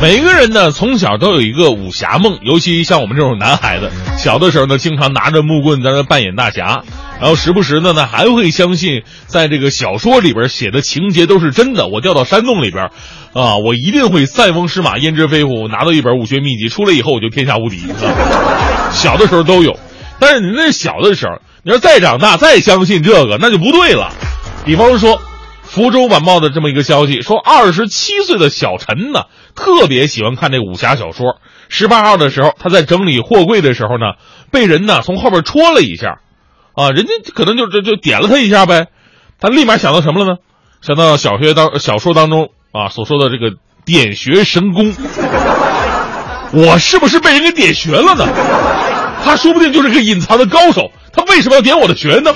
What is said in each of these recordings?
每一个人呢，从小都有一个武侠梦，尤其像我们这种男孩子，小的时候呢，经常拿着木棍在那扮演大侠，然后时不时的呢，还会相信在这个小说里边写的情节都是真的。我掉到山洞里边，啊，我一定会塞翁失马焉知非福，拿到一本武学秘籍，出来以后我就天下无敌。小的时候都有，但是你那小的时候，你要再长大再相信这个，那就不对了。比方说。福州晚报的这么一个消息说，二十七岁的小陈呢，特别喜欢看这武侠小说。十八号的时候，他在整理货柜的时候呢，被人呢从后边戳了一下，啊，人家可能就就就点了他一下呗。他立马想到什么了呢？想到小学当小说当中啊所说的这个点穴神功。我是不是被人给点穴了呢？他说不定就是个隐藏的高手。他为什么要点我的穴呢？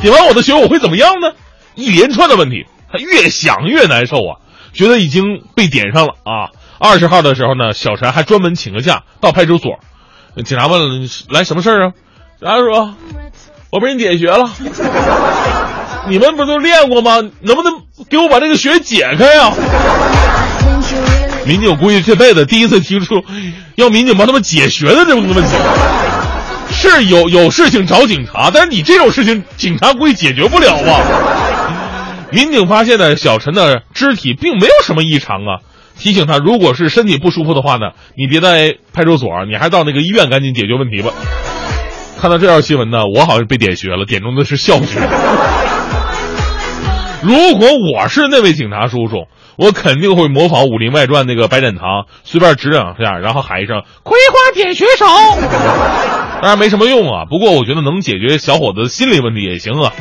点完我的穴我会怎么样呢？一连串的问题。他越想越难受啊，觉得已经被点上了啊！二十号的时候呢，小陈还专门请个假到派出所，警察问了：“来什么事儿啊？”他说：“我被人点穴了。”你们不都练过吗？能不能给我把这个穴解开呀？民警估计这辈子第一次听出要民警帮他们解穴的这么个问题。是有有事情找警察，但是你这种事情，警察估计解决不了吧？民警发现呢，小陈的肢体并没有什么异常啊，提醒他，如果是身体不舒服的话呢，你别在派出所，你还到那个医院赶紧解决问题吧。看到这条新闻呢，我好像被点穴了，点中的是笑穴。如果我是那位警察叔叔，我肯定会模仿《武林外传》那个白展堂，随便指两下，然后喊一声“葵花点穴手”。当然没什么用啊，不过我觉得能解决小伙子心理问题也行啊。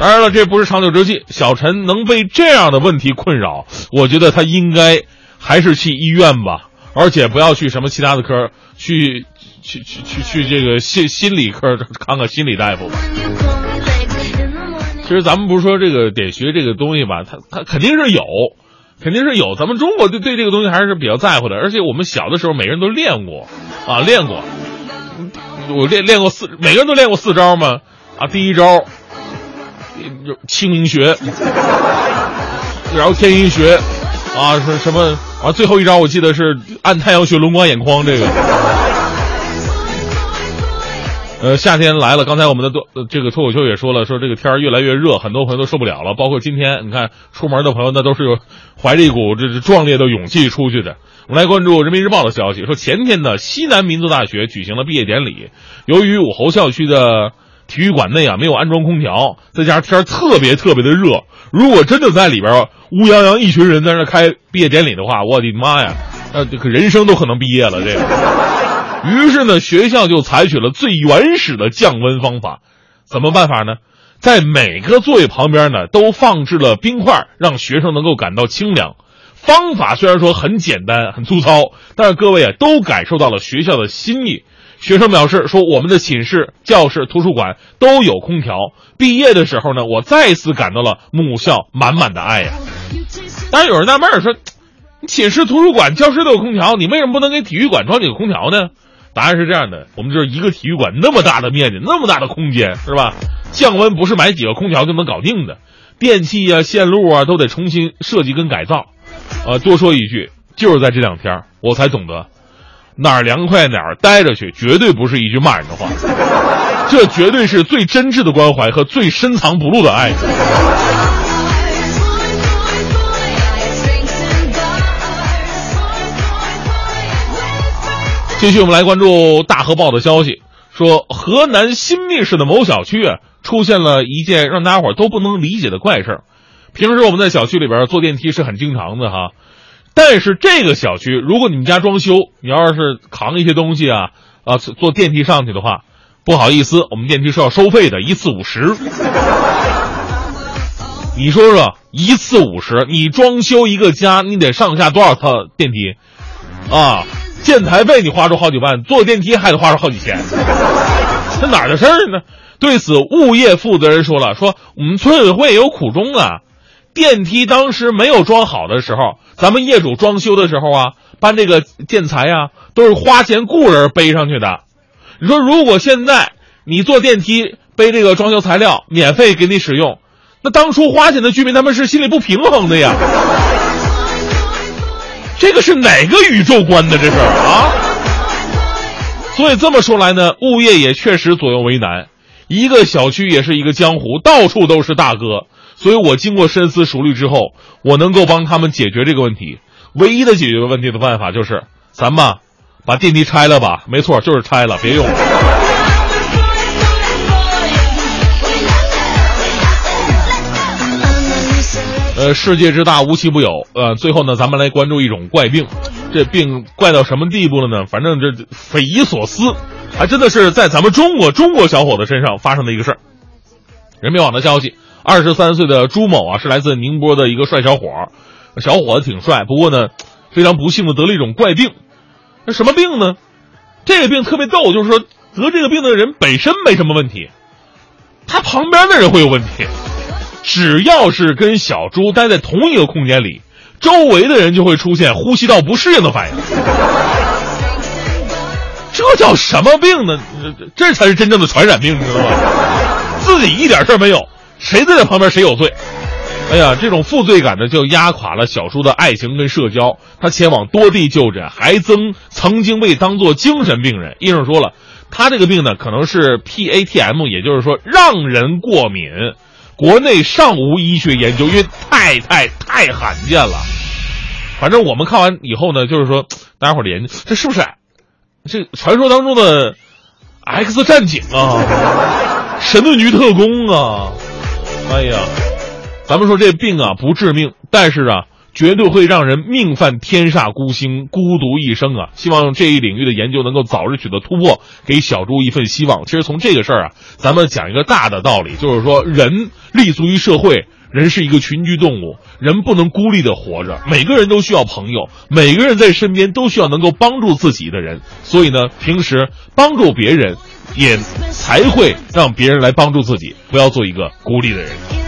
当然了，这不是长久之计。小陈能被这样的问题困扰，我觉得他应该还是去医院吧，而且不要去什么其他的科，去去去去去这个心心理科看看心理大夫。其实咱们不是说这个点穴这个东西吧，它它肯定是有，肯定是有。咱们中国对对这个东西还是比较在乎的，而且我们小的时候每个人都练过啊，练过。我练练过四，每个人都练过四招吗？啊，第一招。就清明穴，然后天阴穴，啊，什什么啊？最后一招我记得是按太阳穴轮光眼眶这个。呃，夏天来了，刚才我们的脱这个脱口秀也说了，说这个天儿越来越热，很多朋友都受不了了。包括今天，你看出门的朋友那都是有怀着一股这这壮烈的勇气出去的。我们来关注人民日报的消息，说前天呢，西南民族大学举行了毕业典礼，由于武侯校区的。体育馆内啊没有安装空调，再加上天特别特别的热，如果真的在里边乌泱泱一群人在那开毕业典礼的话，我的妈呀，那这个人生都可能毕业了。这个，于是呢，学校就采取了最原始的降温方法，怎么办法呢？在每个座位旁边呢都放置了冰块，让学生能够感到清凉。方法虽然说很简单很粗糙，但是各位啊都感受到了学校的心意。学生表示说：“我们的寝室、教室、图书馆都有空调。毕业的时候呢，我再次感到了母校满满的爱呀。”当然，有人纳闷说：“你寝室、图书馆、教室都有空调，你为什么不能给体育馆装几个空调呢？”答案是这样的：我们就是一个体育馆那么大的面积，那么大的空间，是吧？降温不是买几个空调就能搞定的，电器啊、线路啊都得重新设计跟改造。呃，多说一句，就是在这两天，我才懂得。哪儿凉快哪儿待着去，绝对不是一句骂人的话，这绝对是最真挚的关怀和最深藏不露的爱。继续，我们来关注大河报的消息，说河南新密市的某小区啊，出现了一件让大家伙都不能理解的怪事儿。平时我们在小区里边坐电梯是很经常的哈。但是这个小区，如果你们家装修，你要是扛一些东西啊啊，坐电梯上去的话，不好意思，我们电梯是要收费的，一次五十。你说说，一次五十，你装修一个家，你得上下多少套电梯？啊，建材费你花出好几万，坐电梯还得花出好几千，这哪儿的事儿呢？对此，物业负责人说了，说我们村委会有苦衷啊。电梯当时没有装好的时候，咱们业主装修的时候啊，搬这个建材啊，都是花钱雇人背上去的。你说，如果现在你坐电梯背这个装修材料，免费给你使用，那当初花钱的居民他们是心里不平衡的呀。这个是哪个宇宙观的这是啊？所以这么说来呢，物业也确实左右为难。一个小区也是一个江湖，到处都是大哥。所以我经过深思熟虑之后，我能够帮他们解决这个问题。唯一的解决问题的办法就是，咱们把电梯拆了吧。没错，就是拆了，别用了。呃，世界之大，无奇不有。呃，最后呢，咱们来关注一种怪病。这病怪到什么地步了呢？反正这匪夷所思，还真的是在咱们中国中国小伙子身上发生的一个事儿。人民网的消息。二十三岁的朱某啊，是来自宁波的一个帅小伙，小伙子挺帅，不过呢，非常不幸的得了一种怪病。那什么病呢？这个病特别逗，就是说得这个病的人本身没什么问题，他旁边的人会有问题。只要是跟小朱待在同一个空间里，周围的人就会出现呼吸道不适应的反应。这叫什么病呢？这才是真正的传染病，你知道吗？自己一点事儿没有。谁在这旁边谁有罪？哎呀，这种负罪感呢，就压垮了小叔的爱情跟社交。他前往多地就诊，还曾曾经被当作精神病人。医生说了，他这个病呢，可能是 PATM，也就是说让人过敏。国内尚无医学研究，因为太太太罕见了。反正我们看完以后呢，就是说大家伙儿的研究，这是不是这传说当中的 X 战警啊？神盾局特工啊？哎呀，咱们说这病啊不致命，但是啊绝对会让人命犯天煞孤星，孤独一生啊！希望这一领域的研究能够早日取得突破，给小猪一份希望。其实从这个事儿啊，咱们讲一个大的道理，就是说人立足于社会，人是一个群居动物，人不能孤立的活着，每个人都需要朋友，每个人在身边都需要能够帮助自己的人。所以呢，平时帮助别人。也才会让别人来帮助自己，不要做一个孤立的人。